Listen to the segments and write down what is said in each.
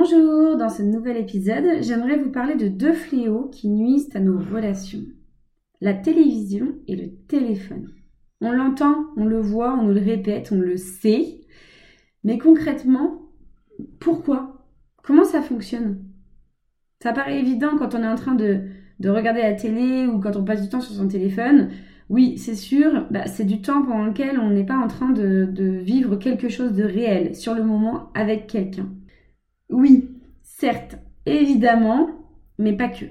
Bonjour, dans ce nouvel épisode, j'aimerais vous parler de deux fléaux qui nuisent à nos relations. La télévision et le téléphone. On l'entend, on le voit, on nous le répète, on le sait. Mais concrètement, pourquoi? Comment ça fonctionne? Ça paraît évident quand on est en train de, regarder la télé ou quand on passe du temps sur son téléphone. Oui, c'est sûr, bah, c'est du temps pendant lequel on n'est pas en train de, de vivre quelque chose de réel sur le moment avec quelqu'un. Oui, certes, évidemment, mais pas que.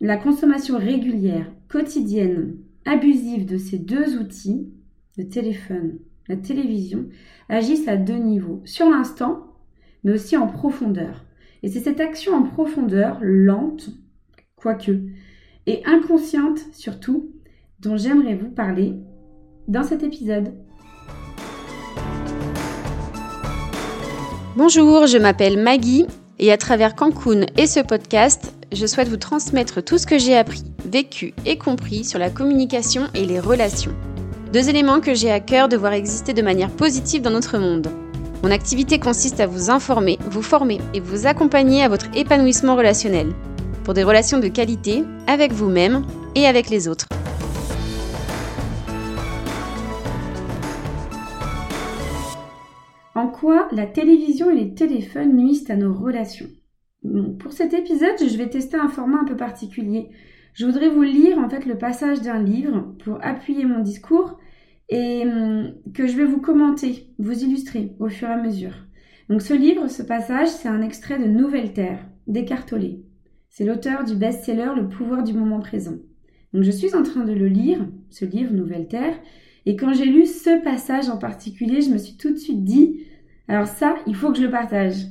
La consommation régulière, quotidienne, abusive de ces deux outils, le téléphone, la télévision, agissent à deux niveaux. Sur l'instant, mais aussi en profondeur. Et c'est cette action en profondeur, lente, quoique, et inconsciente surtout, dont j'aimerais vous parler dans cet épisode. Bonjour, je m'appelle Maggie et à travers Cancun et ce podcast, je souhaite vous transmettre tout ce que j'ai appris, vécu et compris sur la communication et les relations. Deux éléments que j'ai à cœur de voir exister de manière positive dans notre monde. Mon activité consiste à vous informer, vous former et vous accompagner à votre épanouissement relationnel, pour des relations de qualité avec vous-même et avec les autres. La télévision et les téléphones nuisent à nos relations Pour cet épisode, je vais tester un format un peu particulier. Je voudrais vous lire en fait le passage d'un livre pour appuyer mon discours et hum, que je vais vous commenter, vous illustrer au fur et à mesure. Donc ce livre, ce passage, c'est un extrait de Nouvelle Terre d'Eckhart C'est l'auteur du best-seller Le pouvoir du moment présent. Donc je suis en train de le lire, ce livre Nouvelle Terre, et quand j'ai lu ce passage en particulier, je me suis tout de suite dit, alors ça, il faut que je le partage.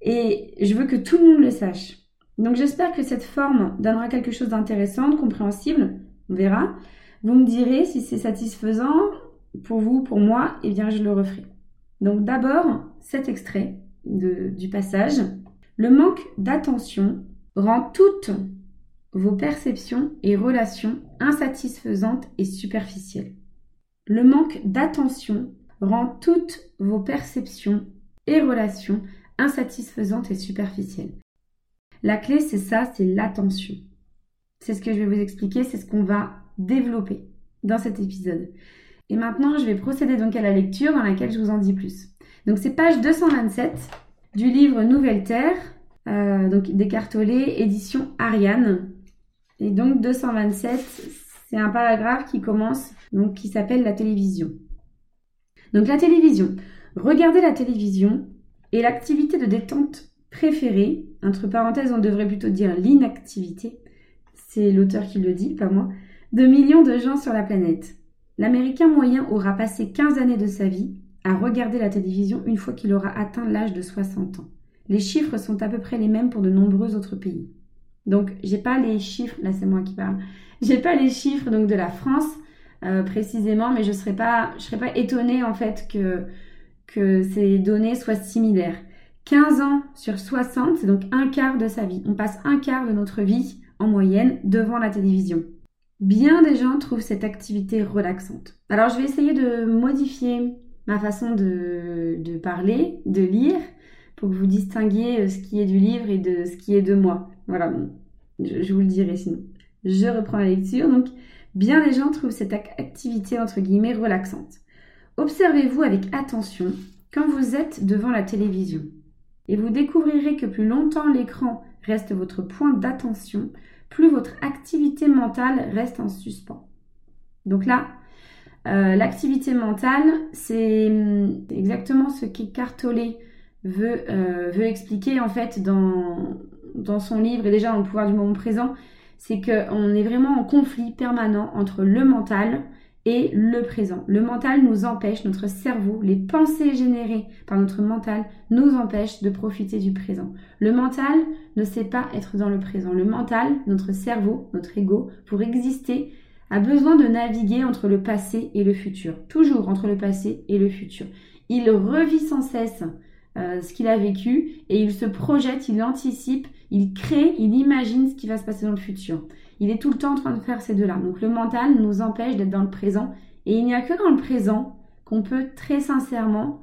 Et je veux que tout le monde le sache. Donc j'espère que cette forme donnera quelque chose d'intéressant, de compréhensible. On verra. Vous me direz si c'est satisfaisant pour vous, pour moi, et eh bien je le referai. Donc d'abord, cet extrait du passage. Le manque d'attention rend toutes vos perceptions et relations insatisfaisantes et superficielles. Le manque d'attention rend toutes vos perceptions et relations insatisfaisantes et superficielles. La clé, c'est ça, c'est l'attention. C'est ce que je vais vous expliquer, c'est ce qu'on va développer dans cet épisode. Et maintenant, je vais procéder donc à la lecture dans laquelle je vous en dis plus. Donc c'est page 227 du livre Nouvelle Terre, euh, donc Descartolé, édition Ariane. Et donc 227, c'est un paragraphe qui commence, donc qui s'appelle la télévision. Donc la télévision. Regarder la télévision est l'activité de détente préférée, entre parenthèses on devrait plutôt dire l'inactivité, c'est l'auteur qui le dit, pas moi, de millions de gens sur la planète. L'Américain moyen aura passé 15 années de sa vie à regarder la télévision une fois qu'il aura atteint l'âge de 60 ans. Les chiffres sont à peu près les mêmes pour de nombreux autres pays. Donc, j'ai pas les chiffres, là c'est moi qui parle, j'ai pas les chiffres donc de la France, euh, précisément, mais je ne serais pas, serais pas étonnée en fait que, que ces données soient similaires. 15 ans sur 60, c'est donc un quart de sa vie. On passe un quart de notre vie en moyenne devant la télévision. Bien des gens trouvent cette activité relaxante. Alors je vais essayer de modifier ma façon de, de parler, de lire, pour que vous distinguiez euh, ce qui est du livre et de ce qui est de moi. Voilà, je, je vous le dirai sinon. Je reprends la lecture. Donc, Bien des gens trouvent cette activité entre guillemets relaxante. Observez-vous avec attention quand vous êtes devant la télévision et vous découvrirez que plus longtemps l'écran reste votre point d'attention, plus votre activité mentale reste en suspens. Donc là, euh, l'activité mentale, c'est hum, exactement ce qu'Écartolé veut, euh, veut expliquer en fait dans, dans son livre et déjà dans le pouvoir du moment présent c'est qu'on est vraiment en conflit permanent entre le mental et le présent. Le mental nous empêche, notre cerveau, les pensées générées par notre mental nous empêchent de profiter du présent. Le mental ne sait pas être dans le présent. Le mental, notre cerveau, notre ego, pour exister, a besoin de naviguer entre le passé et le futur. Toujours entre le passé et le futur. Il revit sans cesse euh, ce qu'il a vécu et il se projette, il anticipe, il crée, il imagine ce qui va se passer dans le futur. Il est tout le temps en train de faire ces deux-là. Donc le mental nous empêche d'être dans le présent et il n'y a que dans le présent qu'on peut très sincèrement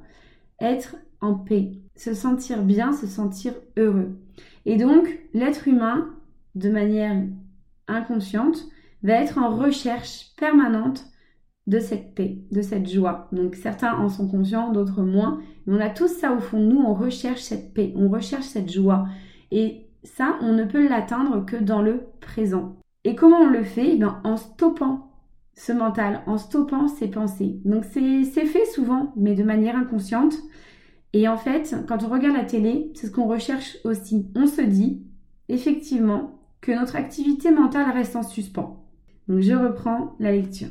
être en paix, se sentir bien, se sentir heureux. Et donc, l'être humain, de manière inconsciente, va être en recherche permanente de cette paix, de cette joie. Donc certains en sont conscients, d'autres moins. Mais on a tous ça au fond de nous, on recherche cette paix, on recherche cette joie. Et ça, on ne peut l'atteindre que dans le présent. Et comment on le fait? Eh En stoppant ce mental, en stoppant ses pensées. Donc c'est fait souvent, mais de manière inconsciente. Et en fait, quand on regarde la télé, c'est ce qu'on recherche aussi. On se dit, effectivement, que notre activité mentale reste en suspens. Donc je reprends la lecture.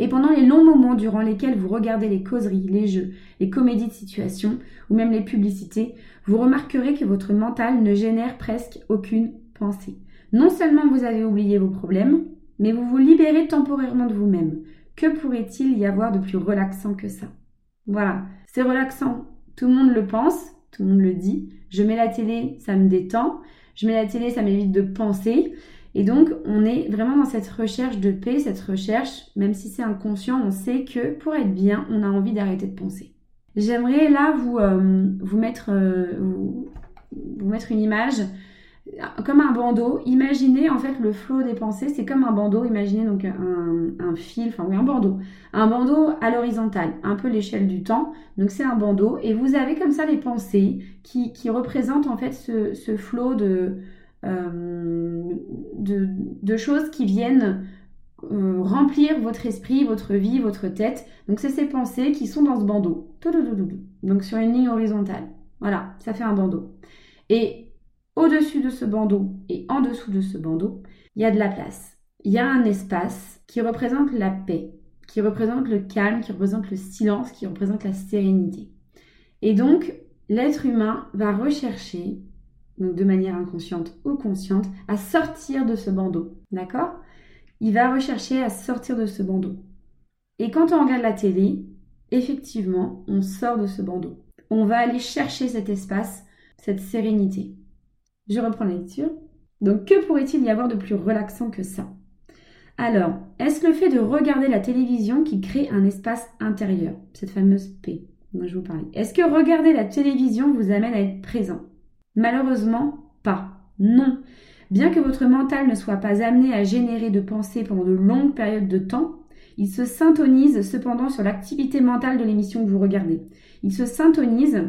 Et pendant les longs moments durant lesquels vous regardez les causeries, les jeux, les comédies de situation ou même les publicités, vous remarquerez que votre mental ne génère presque aucune pensée. Non seulement vous avez oublié vos problèmes, mais vous vous libérez temporairement de vous-même. Que pourrait-il y avoir de plus relaxant que ça? Voilà, c'est relaxant. Tout le monde le pense, tout le monde le dit. Je mets la télé, ça me détend. Je mets la télé, ça m'évite de penser. Et donc, on est vraiment dans cette recherche de paix, cette recherche, même si c'est inconscient, on sait que pour être bien, on a envie d'arrêter de penser. J'aimerais là vous, euh, mettre, euh, vous, mettre une image comme un bandeau. Imaginez en fait le flot des pensées, c'est comme un bandeau. Imaginez donc un, un fil, enfin oui, un bandeau. Un bandeau à l'horizontale, un peu l'échelle du temps. Donc c'est un bandeau et vous avez comme ça les pensées qui, qui représentent en fait ce, ce flot de, euh, de, choses qui viennent euh, remplir votre esprit, votre vie, votre tête. Donc c'est ces pensées qui sont dans ce bandeau. Donc sur une ligne horizontale. Voilà, ça fait un bandeau. Et au-dessus de ce bandeau et en dessous de ce bandeau, il y a de la place. Il y a un espace qui représente la paix, qui représente le calme, qui représente le silence, qui représente la sérénité. Et donc, l'être humain va rechercher donc de manière inconsciente ou consciente, à sortir de ce bandeau. D'accord? Il va rechercher à sortir de ce bandeau. Et quand on regarde la télé, effectivement, on sort de ce bandeau. On va aller chercher cet espace, cette sérénité. Je reprends la lecture. Donc, que pourrait-il y avoir de plus relaxant que ça? Alors, est-ce le fait de regarder la télévision qui crée un espace intérieur, cette fameuse paix dont je vous parlais Est-ce que regarder la télévision vous amène à être présent? Malheureusement, pas. Non. Bien que votre mental ne soit pas amené à générer de pensées pendant de longues périodes de temps, il se syntonise cependant sur l'activité mentale de l'émission que vous regardez. Il se syntonise,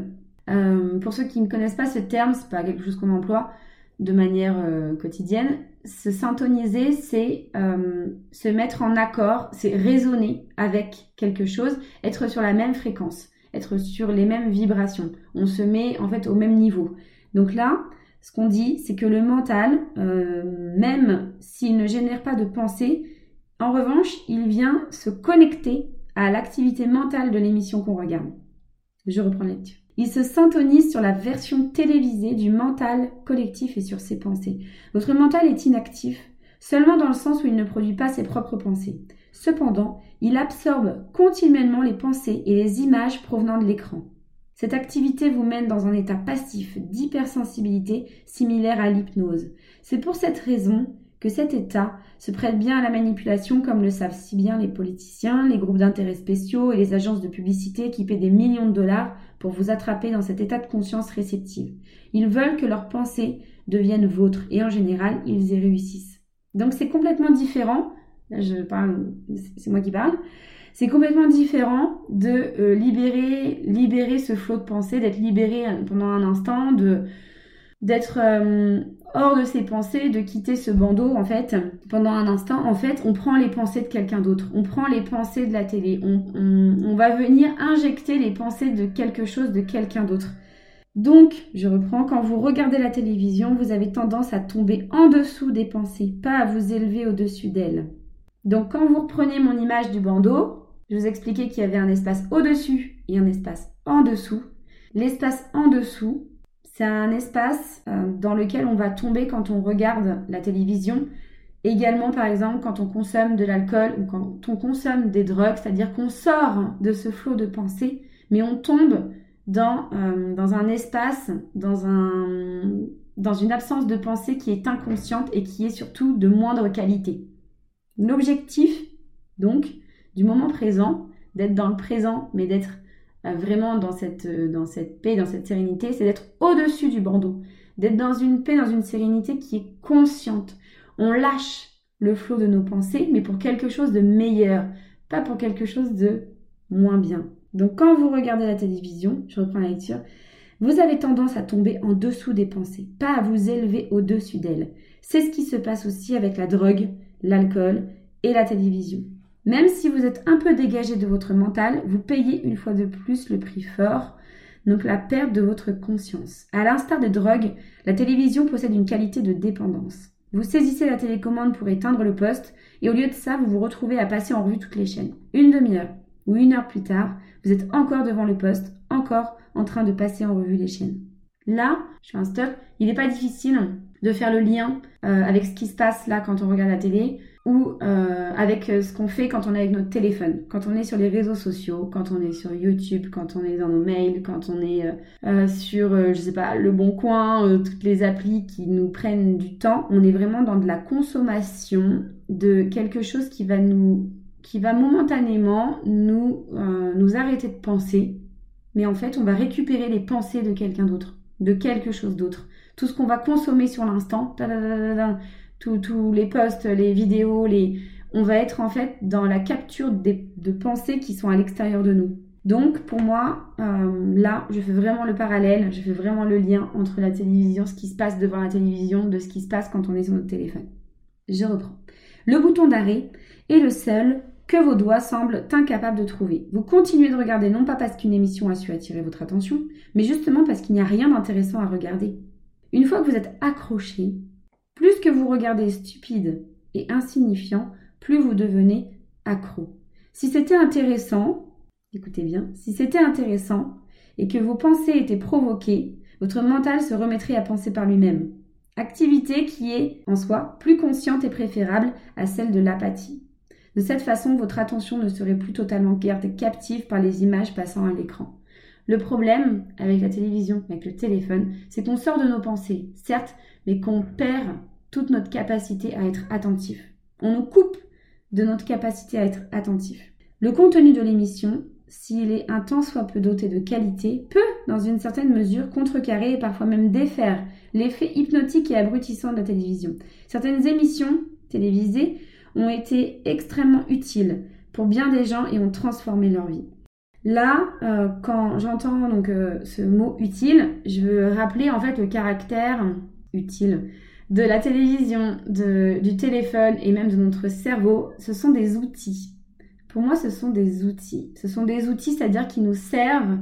euh, pour ceux qui ne connaissent pas ce terme, c'est pas quelque chose qu'on emploie de manière euh, quotidienne. Se syntoniser, c'est euh, se mettre en accord, c'est raisonner avec quelque chose, être sur la même fréquence, être sur les mêmes vibrations. On se met en fait au même niveau. Donc là, ce qu'on dit, c'est que le mental, euh, même s'il ne génère pas de pensée, en revanche, il vient se connecter à l'activité mentale de l'émission qu'on regarde. Je reprends la lecture. Il se syntonise sur la version télévisée du mental collectif et sur ses pensées. Votre mental est inactif, seulement dans le sens où il ne produit pas ses propres pensées. Cependant, il absorbe continuellement les pensées et les images provenant de l'écran. Cette activité vous mène dans un état passif d'hypersensibilité similaire à l'hypnose. C'est pour cette raison que cet état se prête bien à la manipulation comme le savent si bien les politiciens, les groupes d'intérêts spéciaux et les agences de publicité qui paient des millions de dollars pour vous attraper dans cet état de conscience réceptive. Ils veulent que leurs pensées deviennent vôtres et en général, ils y réussissent. Donc c'est complètement différent. Là, je parle, c'est moi qui parle. C'est complètement différent de euh, libérer, libérer ce flot de pensée, d'être libéré euh, pendant un instant, de d'être euh, hors de ses pensées, de quitter ce bandeau en fait pendant un instant. En fait, on prend les pensées de quelqu'un d'autre, on prend les pensées de la télé, on, on va venir injecter les pensées de quelque chose, de quelqu'un d'autre. Donc, je reprends, quand vous regardez la télévision, vous avez tendance à tomber en dessous des pensées, pas à vous élever au-dessus d'elles. Donc, quand vous reprenez mon image du bandeau, je vous expliquais qu'il y avait un espace au-dessus et un espace en dessous. L'espace en dessous, c'est un espace euh, dans lequel on va tomber quand on regarde la télévision. Également, par exemple, quand on consomme de l'alcool ou quand on consomme des drogues, c'est-à-dire qu'on sort de ce flot de pensée, mais on tombe dans, euh, dans un espace, dans, un, dans une absence de pensée qui est inconsciente et qui est surtout de moindre qualité. L'objectif, donc, du moment présent, d'être dans le présent, mais d'être vraiment dans cette, dans cette paix, dans cette sérénité, c'est d'être au-dessus du bandeau, d'être dans une paix, dans une sérénité qui est consciente. On lâche le flot de nos pensées, mais pour quelque chose de meilleur, pas pour quelque chose de moins bien. Donc quand vous regardez la télévision, je reprends la lecture, vous avez tendance à tomber en dessous des pensées, pas à vous élever au-dessus d'elles. C'est ce qui se passe aussi avec la drogue, l'alcool et la télévision. Même si vous êtes un peu dégagé de votre mental, vous payez une fois de plus le prix fort, donc la perte de votre conscience. À l'instar des drogues, la télévision possède une qualité de dépendance. Vous saisissez la télécommande pour éteindre le poste, et au lieu de ça, vous vous retrouvez à passer en revue toutes les chaînes. Une demi-heure ou une heure plus tard, vous êtes encore devant le poste, encore en train de passer en revue les chaînes. Là, je fais un stop, il n'est pas difficile de faire le lien euh, avec ce qui se passe là quand on regarde la télé ou euh, avec euh, ce qu'on fait quand on est avec notre téléphone, quand on est sur les réseaux sociaux, quand on est sur YouTube, quand on est dans nos mails, quand on est sur, je sais pas, le Bon Coin, toutes les applis qui nous prennent du temps. On est vraiment dans de la consommation de quelque chose qui va nous, qui va momentanément nous, nous arrêter de penser, mais en fait, on va récupérer les pensées de quelqu'un d'autre, de quelque chose d'autre tout ce qu'on va consommer sur l'instant, tous les posts, les vidéos, les... on va être en fait dans la capture de pensées qui sont à l'extérieur de nous. Donc pour moi, euh, là, je fais vraiment le parallèle, je fais vraiment le lien entre la télévision, ce qui se passe devant la télévision, de ce qui se passe quand on est sur notre téléphone. Je reprends. Le bouton d'arrêt est le seul que vos doigts semblent incapables de trouver. Vous continuez de regarder non pas parce qu'une émission a su attirer votre attention, mais justement parce qu'il n'y a rien d'intéressant à regarder. Une fois que vous êtes accroché, plus que vous regardez stupide et insignifiant, plus vous devenez accro. Si c'était intéressant, écoutez bien, si c'était intéressant et que vos pensées étaient provoquées, votre mental se remettrait à penser par lui-même. Activité qui est, en soi, plus consciente et préférable à celle de l'apathie. De cette façon, votre attention ne serait plus totalement captive par les images passant à l'écran. Le problème avec la télévision, avec le téléphone, c'est qu'on sort de nos pensées, certes, mais qu'on perd toute notre capacité à être attentif. On nous coupe de notre capacité à être attentif. Le contenu de l'émission, s'il est un tant soit peu doté de qualité, peut, dans une certaine mesure, contrecarrer et parfois même défaire l'effet hypnotique et abrutissant de la télévision. Certaines émissions télévisées ont été extrêmement utiles pour bien des gens et ont transformé leur vie. Là, euh, quand j'entends donc euh, ce mot utile, je veux rappeler en fait le caractère utile de la télévision, du téléphone et même de notre cerveau. Ce sont des outils. Pour moi, ce sont des outils. Ce sont des outils, c'est-à-dire qui nous servent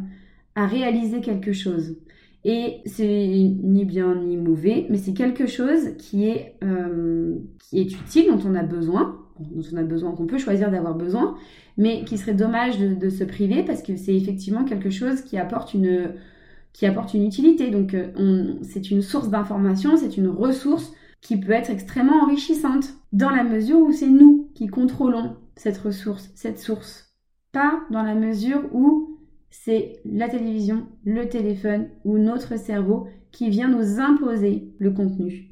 à réaliser quelque chose. Et c'est ni bien ni mauvais, mais c'est quelque chose qui est, euh, qui est utile, dont on a besoin, dont on a besoin, qu'on peut choisir d'avoir besoin, mais qui serait dommage de, se priver parce que c'est effectivement quelque chose qui apporte une, qui apporte une utilité. Donc euh, c'est une source d'information, c'est une ressource qui peut être extrêmement enrichissante dans la mesure où c'est nous qui contrôlons cette ressource, cette source. Pas dans la mesure où c'est la télévision, le téléphone ou notre cerveau qui vient nous imposer le contenu.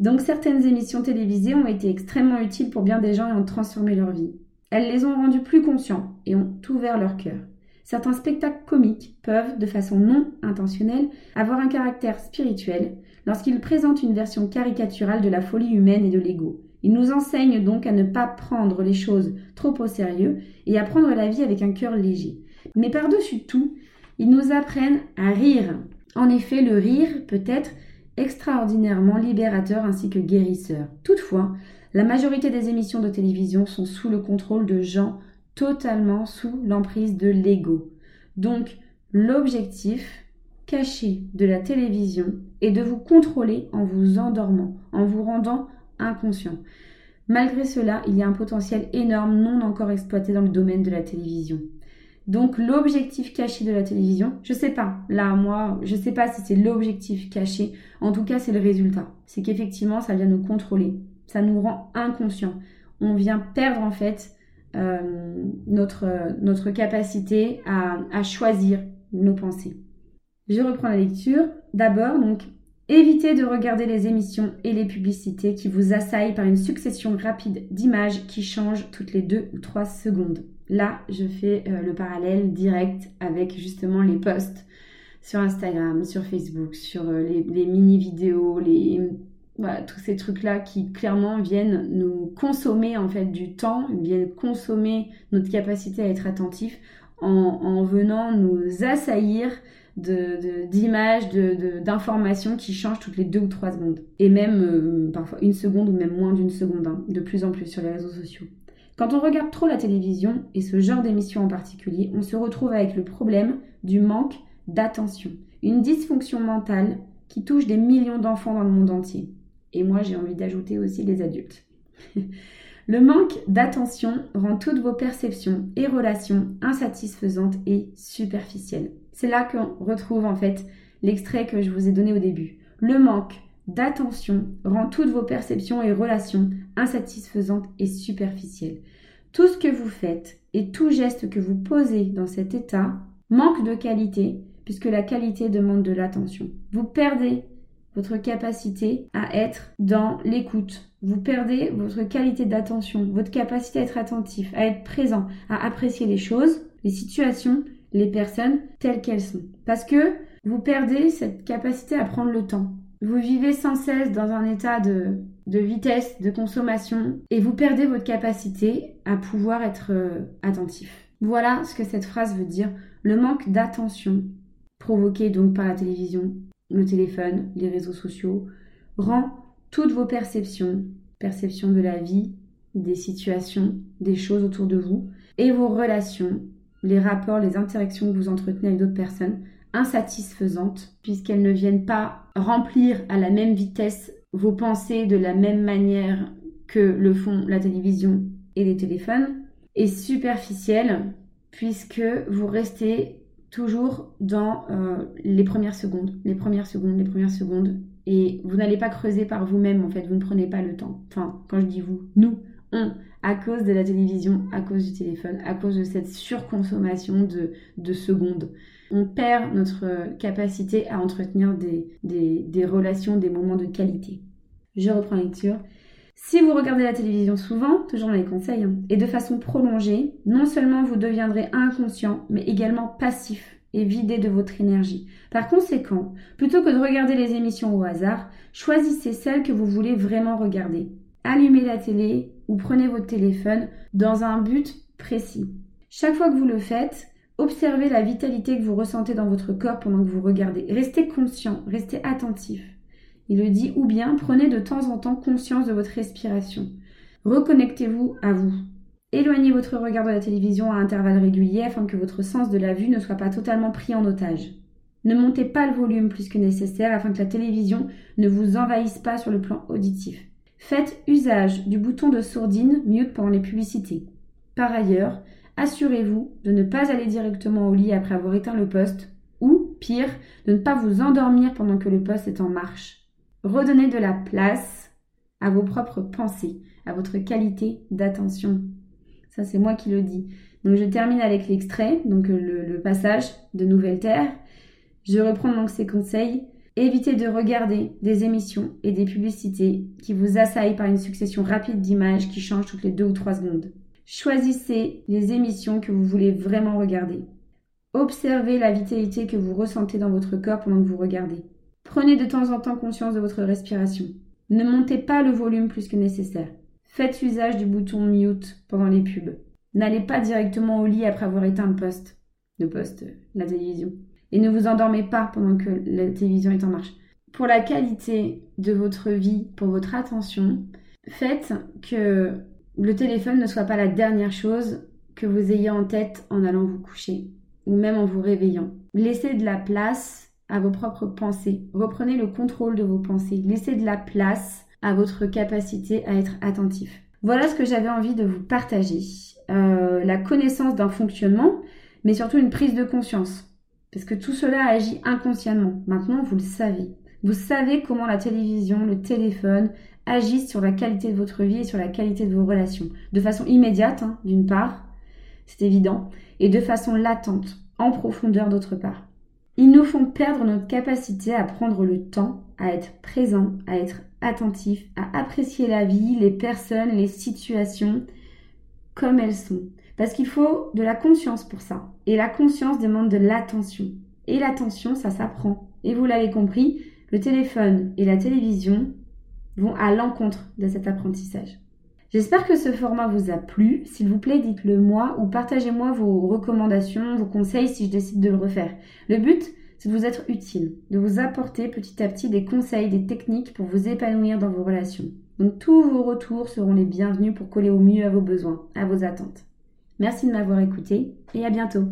Donc certaines émissions télévisées ont été extrêmement utiles pour bien des gens et ont transformé leur vie. Elles les ont rendus plus conscients et ont ouvert leur cœur. Certains spectacles comiques peuvent, de façon non intentionnelle, avoir un caractère spirituel lorsqu'ils présentent une version caricaturale de la folie humaine et de l'ego. Ils nous enseignent donc à ne pas prendre les choses trop au sérieux et à prendre la vie avec un cœur léger. Mais par-dessus tout, ils nous apprennent à rire. En effet, le rire peut être extraordinairement libérateur ainsi que guérisseur. Toutefois, la majorité des émissions de télévision sont sous le contrôle de gens totalement sous l'emprise de l'ego. Donc, l'objectif caché de la télévision est de vous contrôler en vous endormant, en vous rendant inconscient. Malgré cela, il y a un potentiel énorme non encore exploité dans le domaine de la télévision. Donc l'objectif caché de la télévision, je sais pas. Là moi, je sais pas si c'est l'objectif caché. En tout cas, c'est le résultat. C'est qu'effectivement, ça vient nous contrôler ça nous rend inconscients. On vient perdre en fait notre, notre capacité à, choisir nos pensées. Je reprends la lecture. D'abord, donc, évitez de regarder les émissions et les publicités qui vous assaillent par une succession rapide d'images qui changent toutes les deux ou trois secondes. Là, je fais euh, le parallèle direct avec justement les posts sur Instagram, sur Facebook, sur euh, les, mini-vidéos, les, tous ces trucs-là qui clairement viennent nous consommer en fait du temps, viennent consommer notre capacité à être attentif en, venant nous assaillir d'images, de, d'informations qui changent toutes les deux ou trois secondes. Et même euh, parfois une seconde ou même moins d'une seconde, hein, de plus en plus sur les réseaux sociaux. Quand on regarde trop la télévision, et ce genre d'émission en particulier, on se retrouve avec le problème du manque d'attention. Une dysfonction mentale qui touche des millions d'enfants dans le monde entier. Et moi, j'ai envie d'ajouter aussi les adultes. le manque d'attention rend toutes vos perceptions et relations insatisfaisantes et superficielles. C'est là qu'on retrouve en fait l'extrait que je vous ai donné au début. Le manque d'attention rend toutes vos perceptions et relations insatisfaisantes et superficielles. Tout ce que vous faites et tout geste que vous posez dans cet état manque de qualité puisque la qualité demande de l'attention. Vous perdez votre capacité à être dans l'écoute. Vous perdez votre qualité d'attention, votre capacité à être attentif, à être présent, à apprécier les choses, les situations, les personnes telles qu'elles sont. Parce que vous perdez cette capacité à prendre le temps. Vous vivez sans cesse dans un état de, vitesse, de consommation, et vous perdez votre capacité à pouvoir être euh, attentif. Voilà ce que cette phrase veut dire. Le manque d'attention, provoqué donc par la télévision, le téléphone, les réseaux sociaux, rend toutes vos perceptions, perceptions de la vie, des situations, des choses autour de vous, et vos relations, les rapports, les interactions que vous entretenez avec d'autres personnes, insatisfaisantes, puisqu'elles ne viennent pas remplir à la même vitesse vos pensées de la même manière que le font la télévision et les téléphones, et superficielles, puisque vous restez toujours dans euh, les premières secondes, les premières secondes, les premières secondes, et vous n'allez pas creuser par vous-même, en fait, vous ne prenez pas le temps. Enfin, quand je dis vous, nous, on, à cause de la télévision, à cause du téléphone, à cause de cette surconsommation de, de secondes on perd notre capacité à entretenir des, des, relations, des moments de qualité. Je reprends lecture. Si vous regardez la télévision souvent, toujours dans les conseils, hein, et de façon prolongée, non seulement vous deviendrez inconscient, mais également passif et vidé de votre énergie. Par conséquent, plutôt que de regarder les émissions au hasard, choisissez celles que vous voulez vraiment regarder. Allumez la télé ou prenez votre téléphone dans un but précis. Chaque fois que vous le faites, Observez la vitalité que vous ressentez dans votre corps pendant que vous regardez. Restez conscient, restez attentif. Il le dit ou bien prenez de temps en temps conscience de votre respiration. Reconnectez-vous à vous. Éloignez votre regard de la télévision à intervalles réguliers afin que votre sens de la vue ne soit pas totalement pris en otage. Ne montez pas le volume plus que nécessaire afin que la télévision ne vous envahisse pas sur le plan auditif. Faites usage du bouton de sourdine mute pendant les publicités. Par ailleurs, assurez-vous de ne pas aller directement au lit après avoir éteint le poste ou, pire, de ne pas vous endormir pendant que le poste est en marche. Redonnez de la place à vos propres pensées, à votre qualité d'attention. Ça, c'est moi qui le dis. Donc, je termine avec l'extrait, donc le, passage de Nouvelle Terre. Je reprends donc ces conseils. Évitez de regarder des émissions et des publicités qui vous assaillent par une succession rapide d'images qui changent toutes les deux ou trois secondes. Choisissez les émissions que vous voulez vraiment regarder. Observez la vitalité que vous ressentez dans votre corps pendant que vous regardez. Prenez de temps en temps conscience de votre respiration. Ne montez pas le volume plus que nécessaire. Faites usage du bouton mute pendant les pubs. N'allez pas directement au lit après avoir éteint le poste. Le poste, la télévision. Et ne vous endormez pas pendant que la télévision est en marche. Pour la qualité de votre vie, pour votre attention, faites que le téléphone ne soit pas la dernière chose que vous ayez en tête en allant vous coucher ou même en vous réveillant. Laissez de la place à vos propres pensées. Reprenez le contrôle de vos pensées. Laissez de la place à votre capacité à être attentif. Voilà ce que j'avais envie de vous partager. Euh, la connaissance d'un fonctionnement, mais surtout une prise de conscience. Parce que tout cela agit inconsciemment. Maintenant, vous le savez. Vous savez comment la télévision, le téléphone agissent sur la qualité de votre vie et sur la qualité de vos relations. De façon immédiate, hein, d'une part, c'est évident, et de façon latente, en profondeur d'autre part. Ils nous font perdre notre capacité à prendre le temps, à être présent, à être attentif, à apprécier la vie, les personnes, les situations comme elles sont. Parce qu'il faut de la conscience pour ça. Et la conscience demande de l'attention. Et l'attention, ça s'apprend. Et vous l'avez compris, le téléphone et la télévision vont à l'encontre de cet apprentissage. J'espère que ce format vous a plu. S'il vous plaît, dites-le moi ou partagez-moi vos recommandations, vos conseils si je décide de le refaire. Le but, c'est de vous être utile, de vous apporter petit à petit des conseils, des techniques pour vous épanouir dans vos relations. Donc tous vos retours seront les bienvenus pour coller au mieux à vos besoins, à vos attentes. Merci de m'avoir écouté et à bientôt.